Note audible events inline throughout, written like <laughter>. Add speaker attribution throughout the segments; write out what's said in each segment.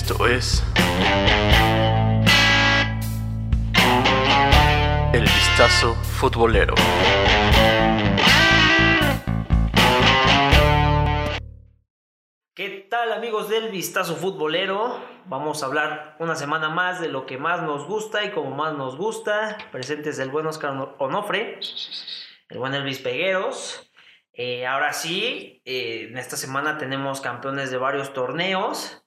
Speaker 1: Esto es El Vistazo Futbolero.
Speaker 2: ¿Qué tal amigos del Vistazo Futbolero? Vamos a hablar una semana más de lo que más nos gusta y como más nos gusta. Presentes el buen Oscar Onofre, el buen Elvis Pegueros. Eh, ahora sí, eh, en esta semana tenemos campeones de varios torneos.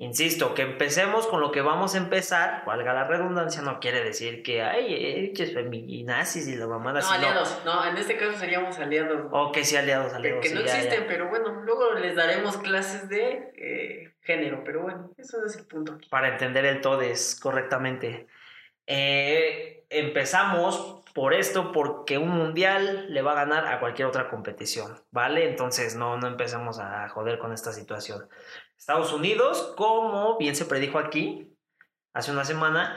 Speaker 2: Insisto, que empecemos con lo que vamos a empezar, valga la redundancia, no quiere decir que hay eches feminazis y la mamada
Speaker 3: No, aliados. No. en este caso seríamos aliados.
Speaker 2: O que sí, aliados, aliados.
Speaker 3: que no
Speaker 2: ya,
Speaker 3: existen,
Speaker 2: ya.
Speaker 3: pero bueno, luego les daremos clases de eh, género, pero bueno, eso es el punto aquí.
Speaker 2: Para entender el todes correctamente. Eh, empezamos por esto porque un mundial le va a ganar a cualquier otra competición, ¿vale? Entonces no, no empecemos a joder con esta situación. Estados Unidos, como bien se predijo aquí hace una semana,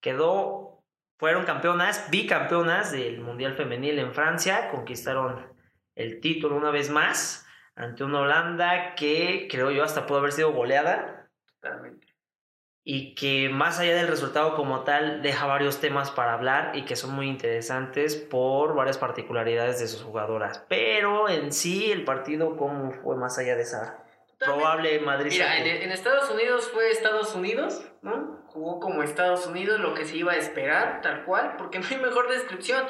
Speaker 2: quedó, fueron campeonas, bicampeonas del Mundial Femenil en Francia, conquistaron el título una vez más ante una Holanda que creo yo hasta pudo haber sido goleada
Speaker 3: Totalmente.
Speaker 2: y que más allá del resultado como tal deja varios temas para hablar y que son muy interesantes por varias particularidades de sus jugadoras. Pero en sí el partido cómo fue más allá de esa. Probable Madrid.
Speaker 3: Mira, en, en Estados Unidos fue Estados Unidos, ¿no? Jugó como Estados Unidos, lo que se iba a esperar, tal cual, porque no hay mejor descripción.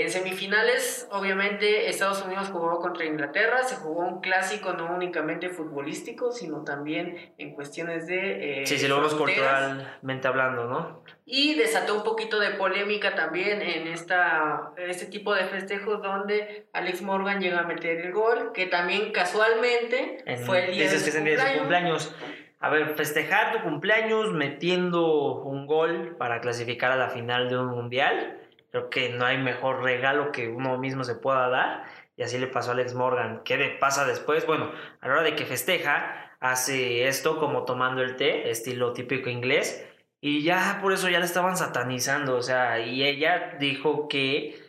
Speaker 3: En semifinales, obviamente, Estados Unidos jugó contra Inglaterra, se jugó un clásico no únicamente futbolístico, sino también en cuestiones de... eh,
Speaker 2: sí, sí, logros culturalmente hablando, ¿no?
Speaker 3: Y desató un poquito de polémica también en esta, este tipo de festejos donde Alex Morgan llega a meter el gol, que también casualmente
Speaker 2: En-
Speaker 3: fue el día de su
Speaker 2: de su
Speaker 3: cumpleaños.
Speaker 2: cumpleaños. A ver, festejar tu cumpleaños metiendo un gol para clasificar a la final de un mundial. Creo que no hay mejor regalo que uno mismo se pueda dar. Y así le pasó a Alex Morgan. ¿Qué pasa después? Bueno, a la hora de que festeja, hace esto como tomando el té, estilo típico inglés. Y ya por eso ya le estaban satanizando. O sea, y ella dijo que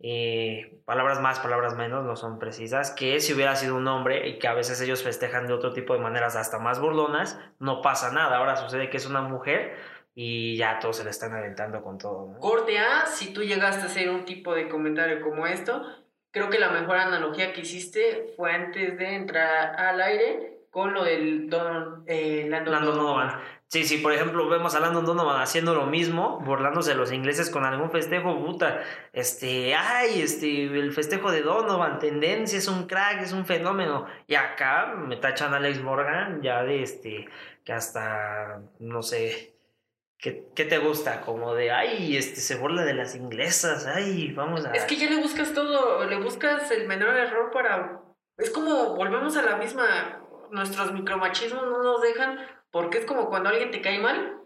Speaker 2: eh, palabras más, palabras menos, no son precisas, que si hubiera sido un hombre y que a veces ellos festejan de otro tipo de maneras hasta más burlonas, no pasa nada. Ahora sucede que es una mujer y ya todos se le están aventando con todo. ¿no?
Speaker 3: Corte A, si tú llegaste a hacer un tipo de comentario como esto, creo que la mejor analogía que hiciste fue antes de entrar al aire con lo del Don eh, Landon,
Speaker 2: Landon
Speaker 3: Donovan.
Speaker 2: Donovan. Sí, sí, por ejemplo, vemos a Landon Donovan haciendo lo mismo, burlándose de los ingleses con algún festejo, puta, este, ay, este, el festejo de Donovan, tendencia, es un crack, es un fenómeno. Y acá me tachan a Alex Morgan ya de este, que hasta, no sé, ¿qué, qué te gusta? Como de, ay, este, se burla de las inglesas, ay, vamos a...
Speaker 3: Es que ya le buscas todo, le buscas el menor error para... Es como, volvemos a la misma, nuestros micromachismos no nos dejan, porque es como cuando alguien te cae mal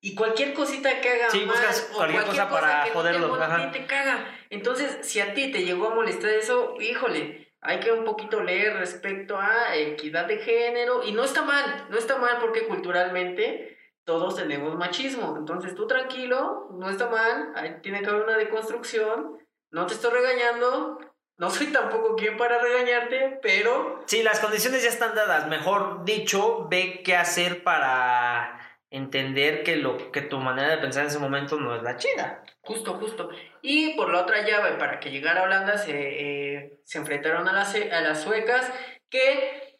Speaker 3: y cualquier cosita que haga
Speaker 2: Sí,
Speaker 3: mal
Speaker 2: buscas
Speaker 3: o
Speaker 2: cualquier cosa para
Speaker 3: que no
Speaker 2: joderlo,
Speaker 3: ti te caga. Entonces, si a ti te llegó a molestar eso, híjole, hay que un poquito leer respecto a equidad de género y no está mal, no está mal porque culturalmente todos tenemos machismo. Entonces, tú tranquilo, no está mal, ahí tiene que haber una deconstrucción, no te estoy regañando, no soy tampoco quien para regañarte, pero
Speaker 2: Sí, las condiciones ya están dadas. Mejor dicho, ve qué hacer para entender que lo que tu manera de pensar en ese momento no es la chida.
Speaker 3: Justo, justo. Y por la otra llave, para que llegara Holanda, se, eh, se enfrentaron a las, a las suecas, que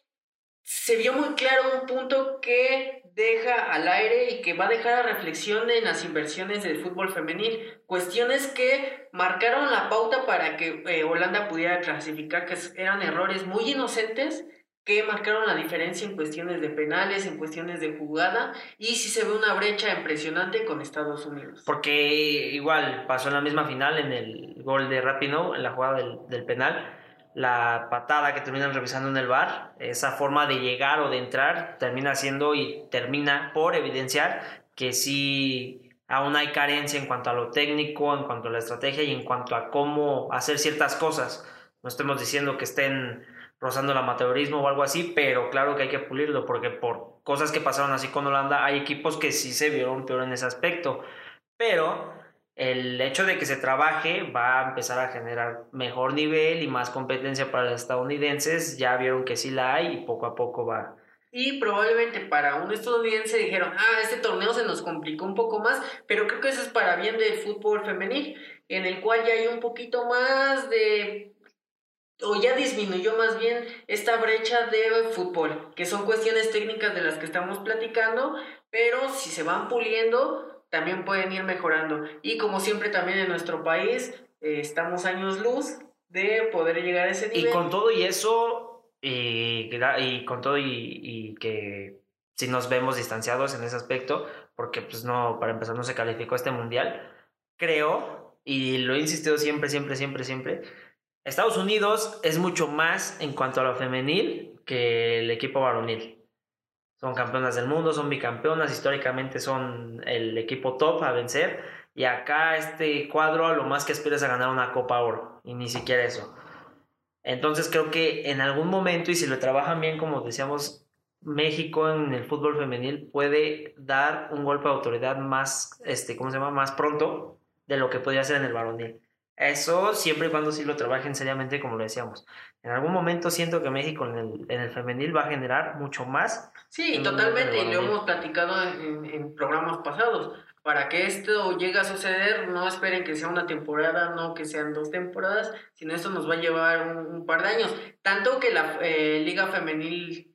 Speaker 3: se vio muy claro un punto que deja al aire y que va a dejar a reflexión en las inversiones del fútbol femenil. Cuestiones que marcaron la pauta para que eh, Holanda pudiera clasificar, que eran errores muy inocentes que marcaron la diferencia en cuestiones de penales, en cuestiones de jugada, y sí se ve una brecha impresionante con Estados Unidos.
Speaker 2: Porque igual pasó en la misma final, en el gol de Rapino, en la jugada del, del penal, la patada que terminan revisando en el bar, esa forma de llegar o de entrar termina siendo y termina por evidenciar que sí aún hay carencia en cuanto a lo técnico, en cuanto a la estrategia y en cuanto a cómo hacer ciertas cosas. No estemos diciendo que estén rozando el amateurismo o algo así, pero claro que hay que pulirlo porque por cosas que pasaron así con Holanda hay equipos que sí se vieron peor en ese aspecto. Pero el hecho de que se trabaje va a empezar a generar mejor nivel y más competencia para los estadounidenses. Ya vieron que sí la hay y poco a poco va,
Speaker 3: y probablemente para un estadounidense dijeron, ah, este torneo se nos complicó un poco más, pero creo que eso es para bien del fútbol femenil, en el cual ya hay un poquito más de o ya disminuyó más bien esta brecha de fútbol, que son cuestiones técnicas de las que estamos platicando, pero si se van puliendo, también pueden ir mejorando. Y como siempre también en nuestro país, eh, estamos años luz de poder llegar a ese nivel.
Speaker 2: Y con todo y eso, y, y con todo y, y, que si nos vemos distanciados en ese aspecto, porque pues no, para empezar no se calificó este mundial, creo, y lo he insistido siempre, siempre, siempre, siempre, Estados Unidos es mucho más en cuanto a lo femenil que el equipo varonil. Son campeonas del mundo, son bicampeonas, históricamente son el equipo top a vencer. Y acá este cuadro lo más que aspira es a ganar una Copa Oro. Y ni siquiera eso. Entonces creo que en algún momento, y si lo trabajan bien, como decíamos, México en el fútbol femenil puede dar un golpe de autoridad más, este, ¿cómo se llama? Más pronto de lo que podría ser en el varonil. Eso siempre y cuando sí lo trabajen seriamente, como lo decíamos. En algún momento siento que México en el, en el femenil va a generar mucho más.
Speaker 3: Sí, totalmente, y lo hemos platicado en, en, programas pasados. Para que esto llegue a suceder, no esperen que sea una temporada, no que sean dos temporadas, sino esto nos va a llevar un, par de años. Tanto que la eh, Liga Femenil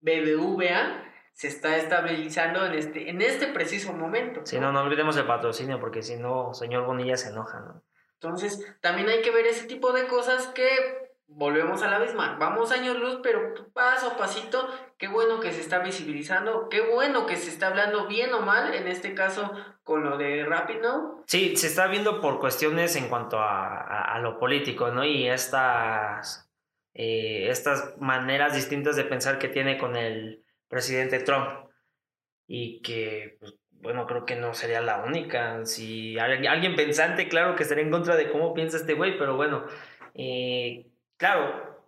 Speaker 3: BBVA se está estabilizando en este, en este preciso momento.
Speaker 2: Sí, no, no olvidemos el patrocinio, porque si no, señor Bonilla se enoja, ¿no?
Speaker 3: Entonces, también hay que ver ese tipo de cosas que volvemos a la misma. Vamos años luz, pero paso a pasito, qué bueno que se está visibilizando, qué bueno que se está hablando bien o mal, en este caso con lo de Rapid
Speaker 2: Sí, se está viendo por cuestiones en cuanto a, lo político, ¿no? Y estas, eh, estas maneras distintas de pensar que tiene con el presidente Trump. Y que pues, bueno, creo que no sería la única. Si alguien pensante, claro que estaría en contra de cómo piensa este güey, pero bueno, eh, claro,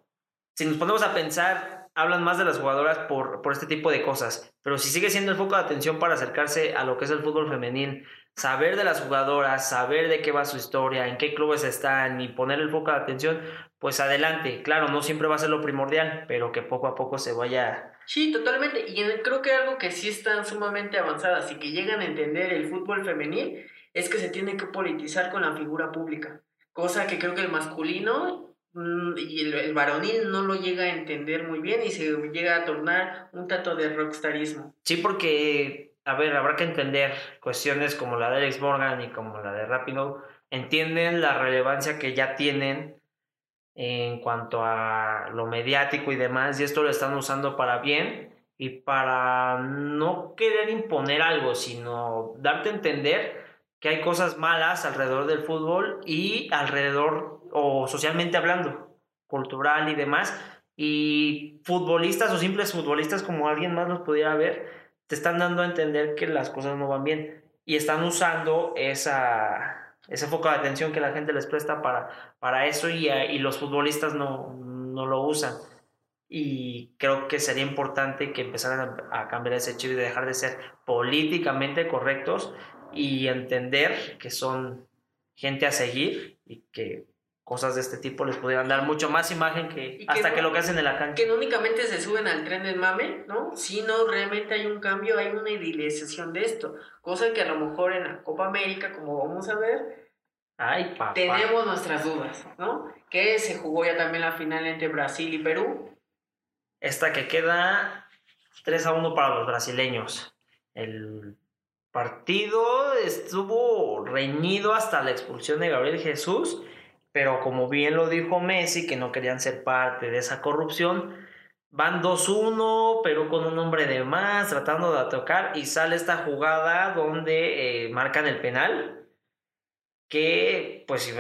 Speaker 2: si nos ponemos a pensar, hablan más de las jugadoras por, por este tipo de cosas, pero si sigue siendo el foco de atención para acercarse a lo que es el fútbol femenil, saber de las jugadoras, saber de qué va su historia, en qué clubes están y poner el foco de atención, pues adelante. Claro, no siempre va a ser lo primordial, pero que poco a poco se vaya
Speaker 3: Sí, totalmente. Y creo que algo que sí están sumamente avanzadas y que llegan a entender el fútbol femenil es que se tiene que politizar con la figura pública. Cosa que creo que el masculino mm, y el, varonil no lo llega a entender muy bien y se llega a tornar un tanto de rockstarismo.
Speaker 2: Sí, porque, a ver, habrá que entender cuestiones como la de Alex Morgan y como la de Rapido, entienden la relevancia que ya tienen en cuanto a lo mediático y demás, y esto lo están usando para bien y para no querer imponer algo, sino darte a entender que hay cosas malas alrededor del fútbol y alrededor, o socialmente hablando, cultural y demás, y futbolistas o simples futbolistas como alguien más los pudiera ver, te están dando a entender que las cosas no van bien y están usando esa ese foco de atención que la gente les presta para, para eso y, eh, y los futbolistas no, no, lo usan. Y creo que sería importante que empezaran a, cambiar ese chip y dejar de ser políticamente correctos y entender que son gente a seguir y que cosas de este tipo les pudieran dar mucho más imagen que, hasta que lo que hacen en la cancha.
Speaker 3: Que no únicamente se suben al tren del mame, ¿no? Sino realmente hay un cambio, hay una idealización de esto. Cosa que a lo mejor en la Copa América, como vamos a ver,
Speaker 2: Ay, papá.
Speaker 3: tenemos nuestras dudas, ¿no? Que se jugó ya también la final entre Brasil y Perú.
Speaker 2: Esta que queda 3 a 1 para los brasileños. El partido estuvo reñido hasta la expulsión de Gabriel Jesús pero como bien lo dijo Messi, que no querían ser parte de esa corrupción, van 2-1, pero con un hombre de más, tratando de tocar, y sale esta jugada donde eh, marcan el penal, que pues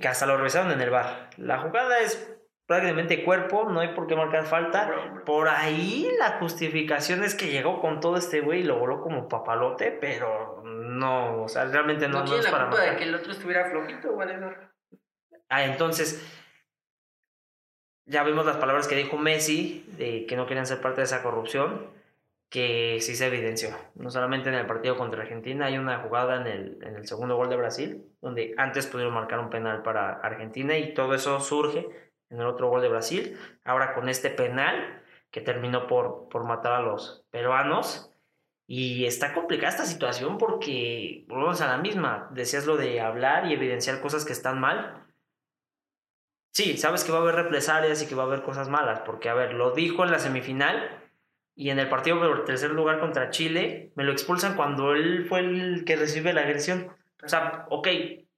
Speaker 2: que hasta lo revisaron en el bar. La jugada es prácticamente cuerpo, no hay por qué marcar falta. Por ahí la justificación es que llegó con todo este güey y lo voló como papalote, pero no, o sea, realmente no,
Speaker 3: no, es para culpa de que el otro estuviera flojito, valedor.
Speaker 2: Ah, entonces, ya vimos las palabras que dijo Messi, de que no querían ser parte de esa corrupción, que sí se evidenció. No solamente en el partido contra Argentina, hay una jugada en el, en el segundo gol de Brasil, donde antes pudieron marcar un penal para Argentina y todo eso surge en el otro gol de Brasil. Ahora con este penal que terminó por, por matar a los peruanos. Y está complicada esta situación porque volvemos a la misma. Decías lo de hablar y evidenciar cosas que están mal. Sí, sabes que va a haber represalias y que va a haber cosas malas, porque, a ver, lo dijo en la semifinal y en el partido por tercer lugar contra Chile, me lo expulsan cuando él fue el que recibe la agresión. O sea, ok,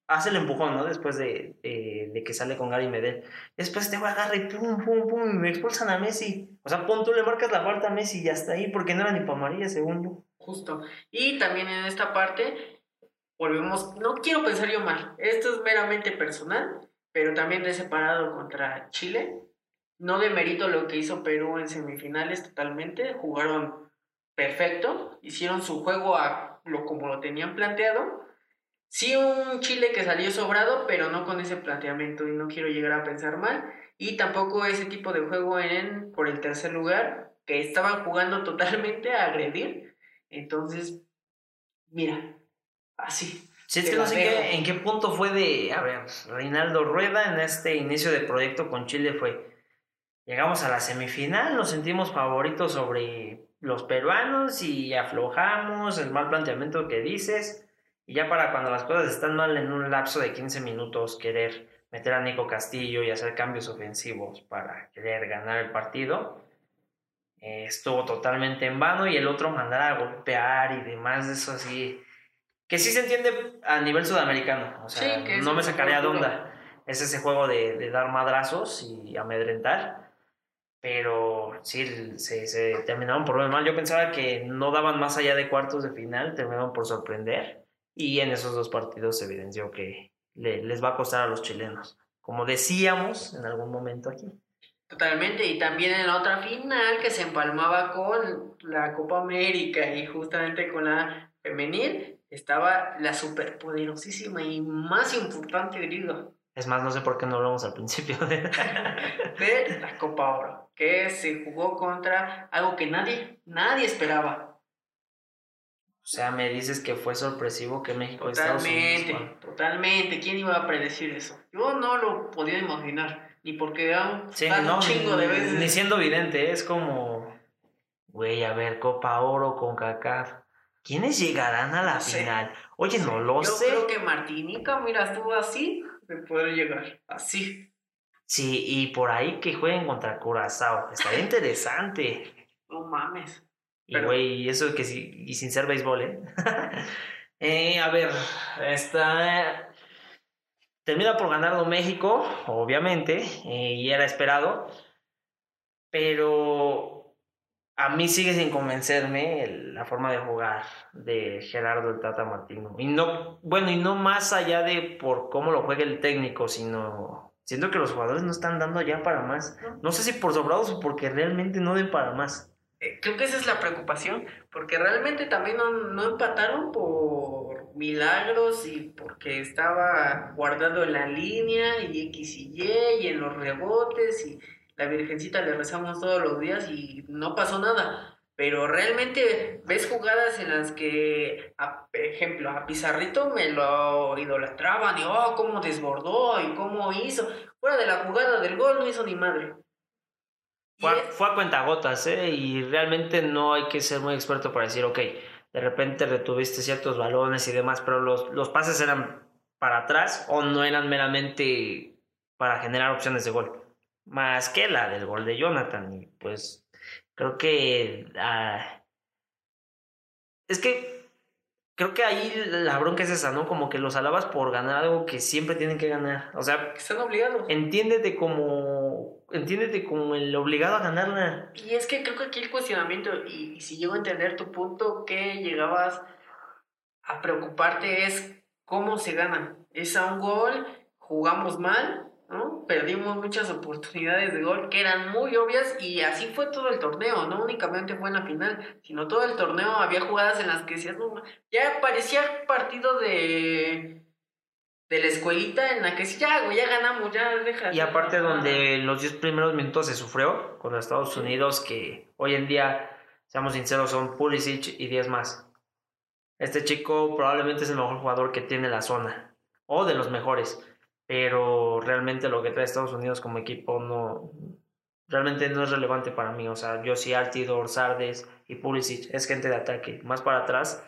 Speaker 2: hace el empujón, ¿no? Después de, de, que sale con Gary Medel. Después te va a agarrar y pum, pum, pum, y me expulsan a Messi. O sea, pon tú le marcas la falta a Messi y hasta ahí, porque no era ni para María, según.
Speaker 3: Justo. Y también en esta parte, volvemos, no quiero pensar yo mal, esto es meramente personal, pero también de separado contra Chile. No demerito lo que hizo Perú en semifinales totalmente, jugaron perfecto, hicieron su juego a lo como lo tenían planteado Sí, un Chile que salió sobrado, pero no con ese planteamiento y no quiero llegar a pensar mal. Y tampoco ese tipo de juego en por el tercer lugar, que estaban jugando totalmente a agredir. Entonces, mira, así.
Speaker 2: Sí, es que no sé en qué punto fue de, a ver, Reinaldo Rueda en este inicio de proyecto con Chile fue, llegamos a la semifinal, nos sentimos favoritos sobre los peruanos y aflojamos el mal planteamiento que dices y ya para cuando las cosas están mal en un lapso de 15 minutos, querer meter a Nico Castillo y hacer cambios ofensivos para querer ganar el partido, eh, estuvo totalmente en vano y el otro mandar a golpear y demás, de eso así, que sí se entiende a nivel sudamericano, o sea, no me sacaría de onda. Es ese juego de, de, dar madrazos y amedrentar, pero sí, se, se terminaron por ver mal. Yo pensaba que no daban más allá de cuartos de final, terminaron por sorprender y en esos dos partidos se evidenció que les va a costar a los chilenos, como decíamos en algún momento aquí.
Speaker 3: Totalmente, y también en la otra final que se empalmaba con la Copa América y justamente con la femenil, estaba la superpoderosísima y más importante griega.
Speaker 2: Es más, no sé por qué no hablamos al principio de... <laughs>
Speaker 3: de la Copa Oro, que se jugó contra algo que nadie, nadie esperaba,
Speaker 2: o sea, me dices que fue sorpresivo que México
Speaker 3: Totalmente, totalmente. ¿Quién iba a predecir eso? Yo no lo podía imaginar. Ni porque dan, un chingo de veces.
Speaker 2: Ni siendo evidente, es como. Güey, a ver, Copa Oro con Kaká. ¿Quiénes llegarán a la final? Oye, no lo sé.
Speaker 3: Yo creo que Martinica, mira, estuvo así de poder llegar. Así.
Speaker 2: Sí, y por ahí que jueguen contra Curazao. Estaría <laughs> interesante.
Speaker 3: No mames.
Speaker 2: Y güey, eso que sí, y sin ser béisbol, ¿eh? <laughs> ¿eh? a ver, está. Termina por ganarlo México, obviamente, eh, y era esperado. Pero a mí sigue sin convencerme la forma de jugar de Gerardo el Tata Martino. Y no, bueno, y no más allá de por cómo lo juegue el técnico, sino siento que los jugadores no están dando ya para más. No sé si por sobrados o porque realmente no den para más.
Speaker 3: Eh, creo que esa es la preocupación, porque realmente también no, empataron por milagros y porque estaba guardado en la línea y X y Y y en los rebotes y la Virgencita le rezamos todos los días y no pasó nada. Pero realmente ves jugadas en las que, por ejemplo, a Pizarrito me lo idolatraban y, oh, cómo desbordó y cómo hizo. Fuera de la jugada del gol no hizo ni madre.
Speaker 2: Fue, a, cuentagotas, ¿eh? Y realmente no hay que ser muy experto para decir, ok, de repente retuviste ciertos balones y demás, pero los, los pases eran para atrás o no eran meramente para generar opciones de gol. Más que la del gol de Jonathan. Y pues creo que... Ah, es que creo que ahí la bronca es esa, ¿no? Como que los alabas por ganar algo que siempre tienen que ganar. O sea,
Speaker 3: están obligados.
Speaker 2: Entiéndete como entiéndete como el obligado a ganarla.
Speaker 3: Y es que creo que aquí el cuestionamiento y, si llego a entender tu punto que llegabas a preocuparte es cómo se gana. Es a un gol, jugamos mal, ¿no? Perdimos muchas oportunidades de gol que eran muy obvias y así fue todo el torneo, no únicamente fue en la final, sino todo el torneo había jugadas en las que decías, ya parecía partido de de la escuelita en la que sí, ya, ya ganamos, ya deja.
Speaker 2: Y aparte donde los 10 primeros minutos se sufrió con Estados Unidos, que hoy en día, seamos sinceros, son Pulisic y 10 más. Este chico probablemente es el mejor jugador que tiene la zona, o de los mejores pero realmente lo que trae Estados Unidos como equipo no, realmente no es relevante para mí. O sea, yo sí Altidor, Sardes y Pulisic es gente de ataque. Más para atrás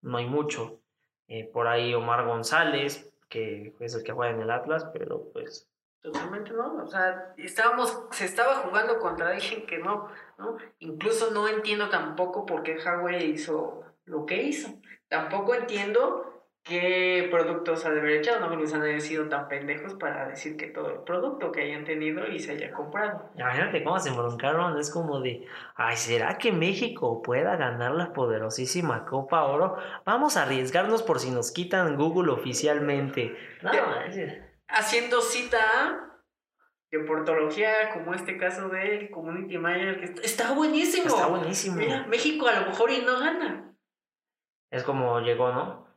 Speaker 2: no hay mucho. Eh, por ahí Omar González, que es el que juega en el Atlas, pero pues...
Speaker 3: Totalmente no, o sea, estábamos, se estaba jugando contra alguien que no, ¿no? Incluso no entiendo tampoco por qué Huawei hizo lo que hizo. Tampoco entiendo qué productos ha de haber echado. No me los han sido tan pendejos para decir que todo el producto que hayan tenido y se haya comprado.
Speaker 2: Imagínate cómo se broncaron. Es como de, ay, ¿será que México pueda ganar la poderosísima Copa Oro? Vamos a arriesgarnos por si nos quitan Google oficialmente. No,
Speaker 3: Haciendo cita de portología, como este caso del Community Manager, que está buenísimo.
Speaker 2: Está buenísimo.
Speaker 3: México a lo mejor y no gana.
Speaker 2: Es como llegó, ¿no?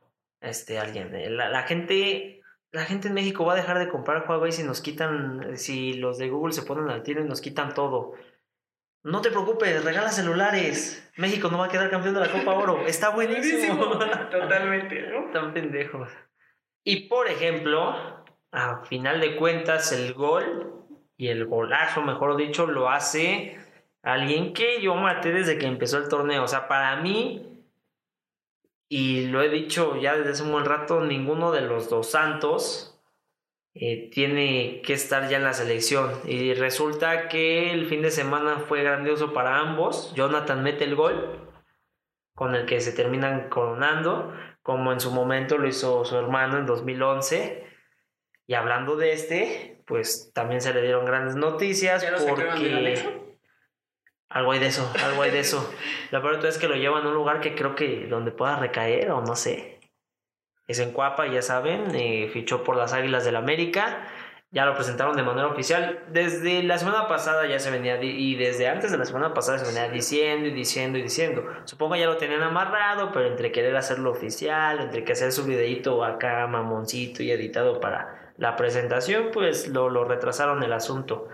Speaker 2: Este, alguien. Eh, la, la, gente, la gente en México va a dejar de comprar Huawei si nos quitan, si los de Google se ponen al tiro y nos quitan todo. No te preocupes, regala celulares. México no va a quedar campeón de la Copa Oro. <laughs> Está buenísimo.
Speaker 3: Totalmente, ¿no? <laughs>
Speaker 2: Tan pendejos. Y por ejemplo, a final de cuentas, el gol y el golazo, mejor dicho, lo hace alguien que yo maté desde que empezó el torneo. O sea, para mí, y lo he dicho ya desde hace un buen rato, ninguno de los dos santos eh, tiene que estar ya en la selección. Y resulta que el fin de semana fue grandioso para ambos. Jonathan mete el gol con el que se terminan coronando, como en su momento lo hizo su hermano en 2011. Y hablando de este, pues también se le dieron grandes noticias porque algo hay de eso, algo hay de eso. La verdad es que lo llevan a un lugar que creo que donde pueda recaer o no sé. Es en Cuapa, ya saben, eh, fichó por las Águilas del América. Ya lo presentaron de manera oficial. Desde la semana pasada ya se venía, y desde antes de la semana pasada se venía diciendo y diciendo y diciendo. Supongo ya lo tenían amarrado, pero entre querer hacerlo oficial, entre que hacer su videito acá mamoncito y editado para la presentación, pues lo, lo retrasaron el asunto.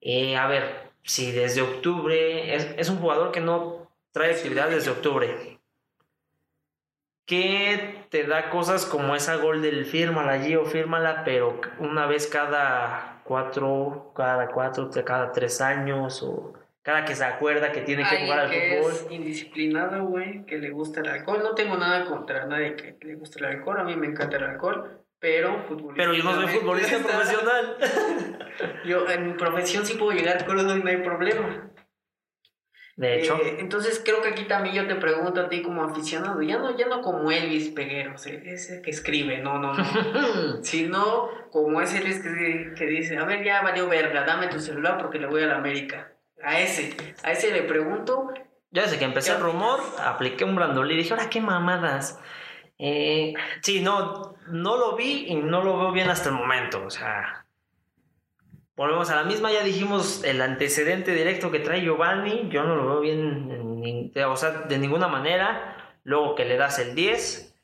Speaker 2: Eh, a ver, si desde octubre es, un jugador que no trae actividad desde octubre, que te da cosas como esa gol del fírmala allí o fírmala, pero una vez cada cuatro, cada cuatro, cada tres años o cada que se acuerda que tiene que jugar al fútbol.
Speaker 3: Es indisciplinado, güey, que le gusta el alcohol. No tengo nada contra nadie que le guste el alcohol, a mí me encanta el alcohol, pero
Speaker 2: Pero yo no soy futbolista profesional. <laughs>
Speaker 3: yo en mi profesión sí puedo llegar crudo y no hay problema.
Speaker 2: De hecho.
Speaker 3: Eh, entonces creo que aquí también yo te pregunto a ti como aficionado, ya no, ya no como Elvis Peguero, ese que escribe, no, no, no. <laughs> sino como ese Elvis que, que, dice, a ver, ya valió verga, dame tu celular porque le voy a la América. A ese, a ese le pregunto.
Speaker 2: Ya desde que empecé el rumor, apliqué un brandolí y dije, ahora qué mamadas. Eh, sí, no, no lo vi y no lo veo bien hasta el momento. O sea, volvemos a la misma. Ya dijimos el antecedente directo que trae Giovanni. Yo no lo veo bien, o sea, de ninguna manera. Luego que le das el 10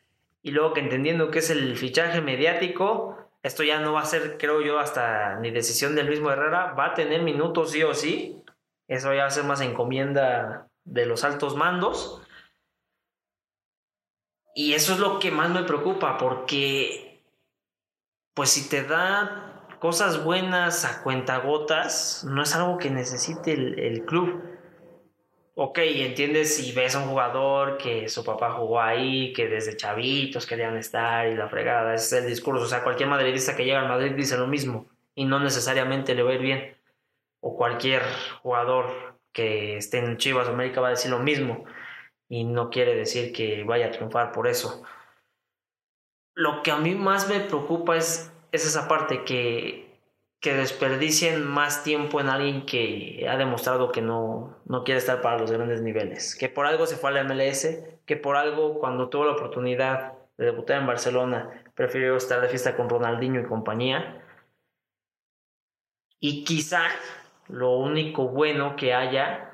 Speaker 2: y luego que entendiendo que es el fichaje mediático, esto ya no va a ser, creo yo, hasta ni decisión del mismo Herrera. Va a tener minutos sí o sí. Eso ya va a ser más encomienda de los altos mandos. Y eso es lo que más me preocupa, porque pues si te da cosas buenas a cuentagotas, no es algo que necesite el, club. Ok, entiendes si ves a un jugador que su papá jugó ahí, que desde chavitos querían estar y la fregada, ese es el discurso. O sea, cualquier madridista que llega al Madrid dice lo mismo y no necesariamente le va a ir bien. O cualquier jugador que esté en Chivas América va a decir lo mismo y no quiere decir que vaya a triunfar por eso. Lo que a mí más me preocupa es, es esa parte que, que desperdicien más tiempo en alguien que ha demostrado que no, no quiere estar para los grandes niveles, que por algo se fue a la MLS, que por algo cuando tuvo la oportunidad de debutar en Barcelona prefirió estar de fiesta con Ronaldinho y compañía. Y quizá lo único bueno que haya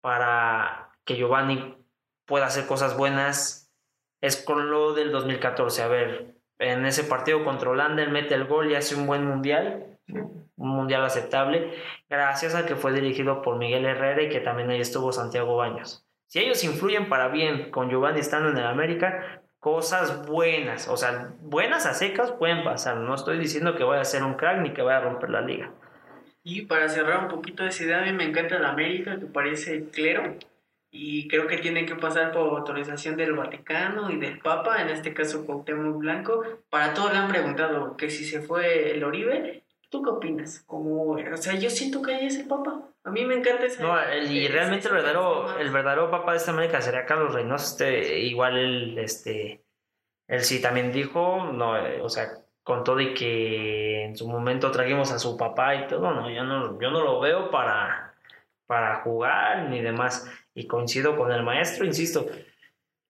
Speaker 2: para que Giovanni pueda hacer cosas buenas es con lo del 2014. A ver, en ese partido contra Holanda él mete el gol y hace un buen mundial, un mundial aceptable, gracias a que fue dirigido por Miguel Herrera y que también ahí estuvo Santiago Baños. Si ellos influyen para bien con Giovanni estando en el América, cosas buenas, o sea, buenas a secas pueden pasar. No estoy diciendo que vaya a ser un crack ni que vaya a romper la liga.
Speaker 3: Y para cerrar un poquito esa idea, a mí me encanta la América, que parece clero, y creo que tiene que pasar por autorización del Vaticano y del Papa, en este caso Cuauhtémoc Blanco. Para todos le han preguntado que si se fue el Oribe, ¿tú qué opinas? Como, o sea, yo siento que ahí es el Papa. A mí me encanta esa...
Speaker 2: No, el- y
Speaker 3: ese-
Speaker 2: realmente el
Speaker 3: ese
Speaker 2: verdadero, el verdadero papá de esta América sería Carlos Reynoso. Este, igual él, este, él sí también dijo, no, eh, o sea, con todo y que en su momento trajimos a su papá y todo, no, yo no, yo no lo veo para, para jugar ni demás. Y coincido con el maestro, insisto,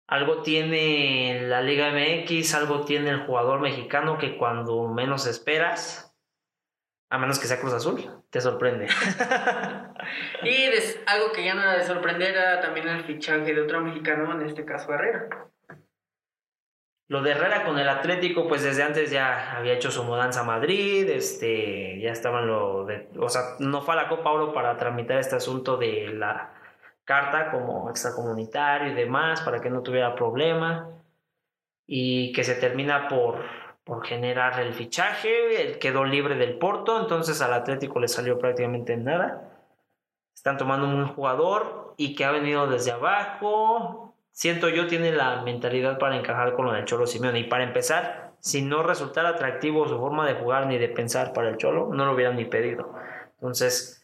Speaker 2: algo tiene la Liga MX, algo tiene el jugador mexicano que cuando menos esperas, a menos que sea Cruz Azul, te sorprende. <laughs>
Speaker 3: Y des- algo que ya no era de sorprender era también el fichaje de otro mexicano, en este caso Herrera.
Speaker 2: Lo de Herrera con el Atlético, pues desde antes ya había hecho su mudanza a Madrid, este, ya estaban lo de, o sea, no fue a la Copa Oro para tramitar este asunto de la carta como extracomunitario y demás, para que no tuviera problema, y que se termina por, por generar el fichaje, él quedó libre del Porto, entonces al Atlético le salió prácticamente nada. Están tomando un jugador y que ha venido desde abajo. Siento yo tiene la mentalidad para encajar con lo del Cholo Simeone. Y para empezar, si no resultara atractivo su forma de jugar ni de pensar para el Cholo, no lo hubieran ni pedido. Entonces,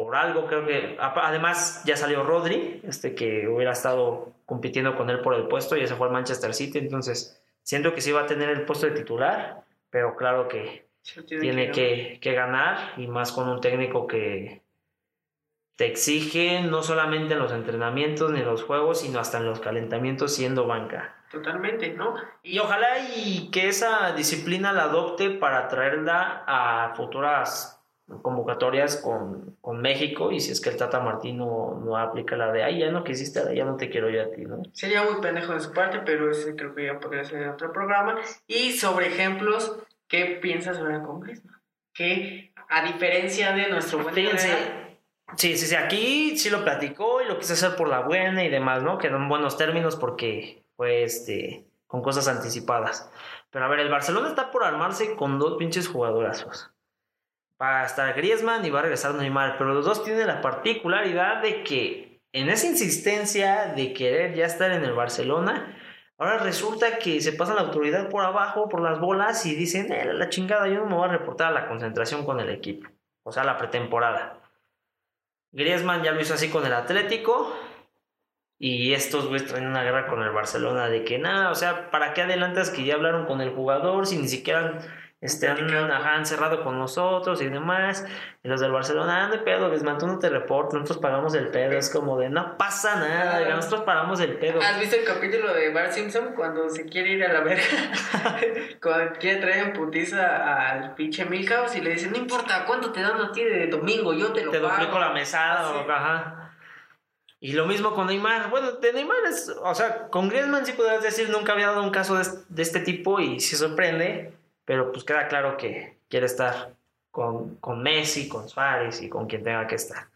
Speaker 2: por algo creo que... Además, ya salió Rodri, este que hubiera estado compitiendo con él por el puesto, y ese fue al Manchester City. Entonces, siento que sí va a tener el puesto de titular, pero claro que
Speaker 3: tiene
Speaker 2: que, que ganar y más con un técnico que te exige no solamente en los entrenamientos ni en los juegos, sino hasta en los calentamientos siendo banca.
Speaker 3: Totalmente, ¿no?
Speaker 2: Y ojalá y que esa disciplina la adopte para traerla a futuras convocatorias con, con México y si es que el Tata Martín no, aplica la de, ay, ya no quisiste, ya no te quiero yo a ti, ¿no?
Speaker 3: Sería muy pendejo de su parte, pero ese creo que ya podría ser otro programa. Y sobre ejemplos, ¿qué piensas sobre el Congreso? Que a diferencia de nuestro buen
Speaker 2: sí, sí, sí, aquí sí lo platicó y lo quise hacer por la buena y demás, ¿no? Quedó en buenos términos porque fue este, con cosas anticipadas. Pero a ver, el Barcelona está por armarse con dos pinches jugadorazos. Va a estar Griezmann y va a regresar Neymar, pero los dos tienen la particularidad de que en esa insistencia de querer ya estar en el Barcelona, ahora resulta que se pasa la autoridad por abajo, por las bolas y dicen, eh, la chingada, yo no me voy a reportar a la concentración con el equipo, o sea, la pretemporada. Griezmann ya lo hizo así con el Atlético. Y estos güeyes traen una guerra con el Barcelona de que nada, o sea, ¿para qué adelantas que ya hablaron con el jugador si ni siquiera este, han, ajá, con nosotros y demás? Y los del Barcelona, ah, no hay pedo, Griezmann, tú no te reportas, nosotros pagamos el pedo. Es como de, no pasa nada, oiga, nosotros pagamos el pedo.
Speaker 3: ¿Has visto el capítulo de Bart Simpson cuando se quiere ir a la verga? <laughs> cuando quiere traer en putiza al pinche Milhouse y le dice, no importa, ¿cuánto te dan a ti de domingo? Yo te lo
Speaker 2: te
Speaker 3: pago.
Speaker 2: duplico la mesada,
Speaker 3: Así.
Speaker 2: o- ajá. Y lo mismo con Neymar. Bueno, de Neymar es, o sea, con Griezmann sí podrías decir, nunca había dado un caso de, de este tipo y sí sorprende, pero pues queda claro que quiere estar con, con Messi, con Suárez y con quien tenga que estar.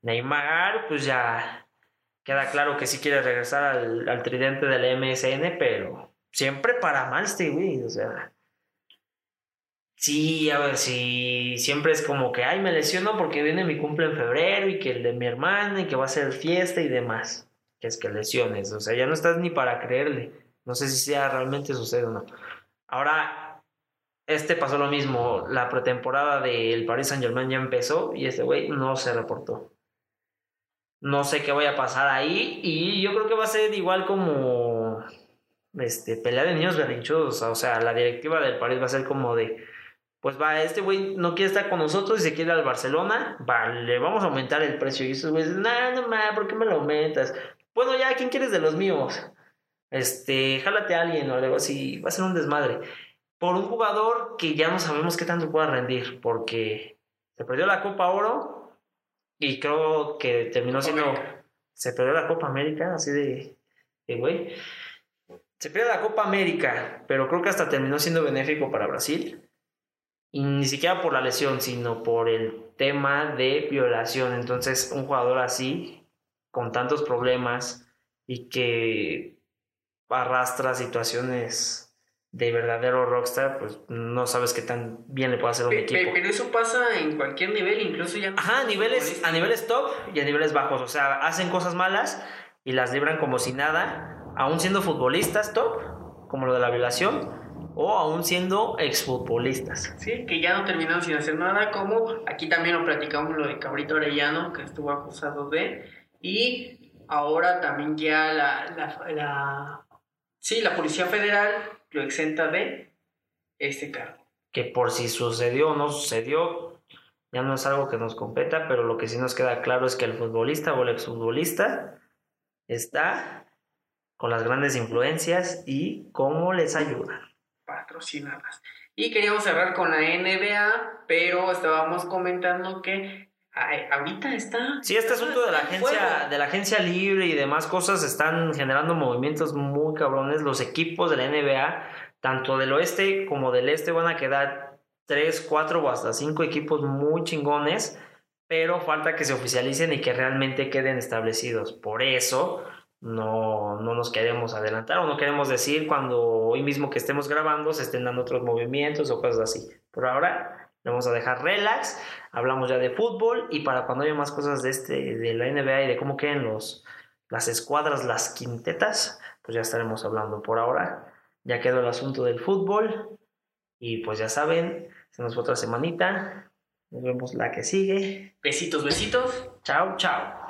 Speaker 2: Neymar, pues ya queda claro que sí quiere regresar al, al tridente del MSN, pero siempre para mal este güey, o sea. Sí, a ver, sí, siempre es como que, ay, me lesiono porque viene mi cumple en febrero y que el de mi hermana y que va a ser fiesta y demás. Que es que lesiones, o sea, ya no estás ni para creerle. No sé si sea realmente sucede o no. Ahora, este pasó lo mismo, la pretemporada del Paris Saint Germain ya empezó y este güey no se reportó. No sé qué vaya a pasar ahí y yo creo que va a ser igual como este pelea de niños berrinchudos, o sea, la directiva del París va a ser como de pues va, este güey no quiere estar con nosotros y se quiere al Barcelona, va, le vamos a aumentar el precio. Y esos güeyes, no, no ma, ¿por qué me lo aumentas? Bueno, ya, ¿quién quieres de los míos? Este, jálate a alguien o algo así, va a ser un desmadre. Por un jugador que ya no sabemos qué tanto pueda rendir, porque se perdió la Copa Oro y creo que terminó siendo.
Speaker 3: América.
Speaker 2: Se perdió la Copa América, así de. de güey. Se pierde la Copa América, pero creo que hasta terminó siendo benéfico para Brasil. Y ni siquiera por la lesión, sino por el tema de violación. Entonces, un jugador así, con tantos problemas y que arrastra situaciones de verdadero rockstar, pues no sabes qué tan bien le puede hacer un
Speaker 3: Pe-
Speaker 2: equipo.
Speaker 3: pe- Pero eso pasa en cualquier nivel, incluso ya. no
Speaker 2: Ajá, a niveles, a niveles top y a niveles bajos. O sea, hacen cosas malas y las libran como si nada, aún siendo futbolistas top, como lo de la violación, o aún siendo exfutbolistas.
Speaker 3: Sí, que ya no terminaron sin hacer nada, como aquí también lo platicamos lo de Cabrito Arellano, que estuvo acusado de, y ahora también ya la, la, la- sí, la Policía Federal lo exenta de este cargo.
Speaker 2: Que por si sucedió o no sucedió, ya no es algo que nos competa, pero lo que sí nos queda claro es que el futbolista o el exfutbolista está con las grandes influencias y cómo les ayuda.
Speaker 3: patrocinadas. Y queríamos cerrar con la NBA, pero estábamos comentando que ay, ahorita está.
Speaker 2: Sí, este asunto de la agencia, de la agencia libre y demás cosas están generando movimientos muy cabrones. Los equipos de la NBA, tanto del oeste como del este, van a quedar tres, cuatro o hasta cinco equipos muy chingones, pero falta que se oficialicen y que realmente queden establecidos. Por eso no, no nos queremos adelantar o no queremos decir cuando hoy mismo que estemos grabando se estén dando otros movimientos o cosas así. Por ahora, le vamos a dejar relax hablamos ya de fútbol y para cuando haya más cosas de este de la NBA y de cómo queden los las escuadras, las quintetas, pues ya estaremos hablando por ahora. Ya quedó el asunto del fútbol y pues ya saben, se nos fue otra semanita. Nos vemos la que sigue.
Speaker 3: Besitos, besitos.
Speaker 2: Chao, chao.